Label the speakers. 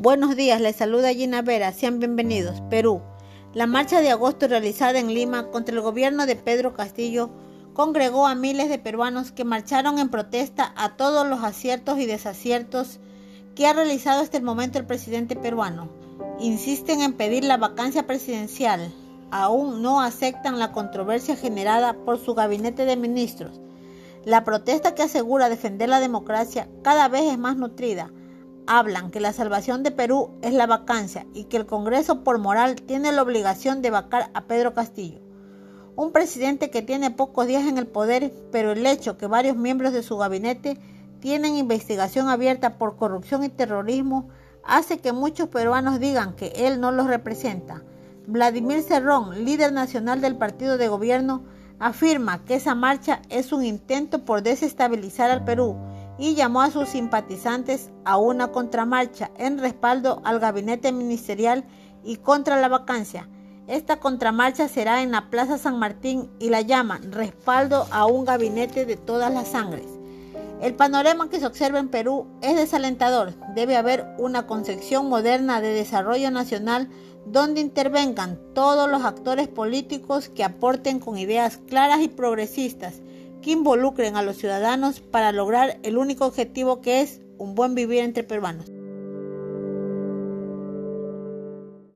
Speaker 1: Buenos días, les saluda Gina Vera, sean bienvenidos. Perú. La marcha de agosto realizada en Lima contra el gobierno de Pedro Castillo congregó a miles de peruanos que marcharon en protesta a todos los aciertos y desaciertos que ha realizado hasta el momento el presidente peruano. Insisten en pedir la vacancia presidencial. Aún no aceptan la controversia generada por su gabinete de ministros. La protesta que asegura defender la democracia cada vez es más nutrida hablan que la salvación de Perú es la vacancia y que el Congreso por moral tiene la obligación de vacar a Pedro Castillo. Un presidente que tiene pocos días en el poder, pero el hecho que varios miembros de su gabinete tienen investigación abierta por corrupción y terrorismo hace que muchos peruanos digan que él no los representa. Vladimir Cerrón, líder nacional del partido de gobierno, afirma que esa marcha es un intento por desestabilizar al Perú y llamó a sus simpatizantes a una contramarcha en respaldo al gabinete ministerial y contra la vacancia. Esta contramarcha será en la Plaza San Martín y la llaman respaldo a un gabinete de todas las sangres. El panorama que se observa en Perú es desalentador. Debe haber una concepción moderna de desarrollo nacional donde intervengan todos los actores políticos que aporten con ideas claras y progresistas que involucren a los ciudadanos para lograr el único objetivo que es un buen vivir entre peruanos.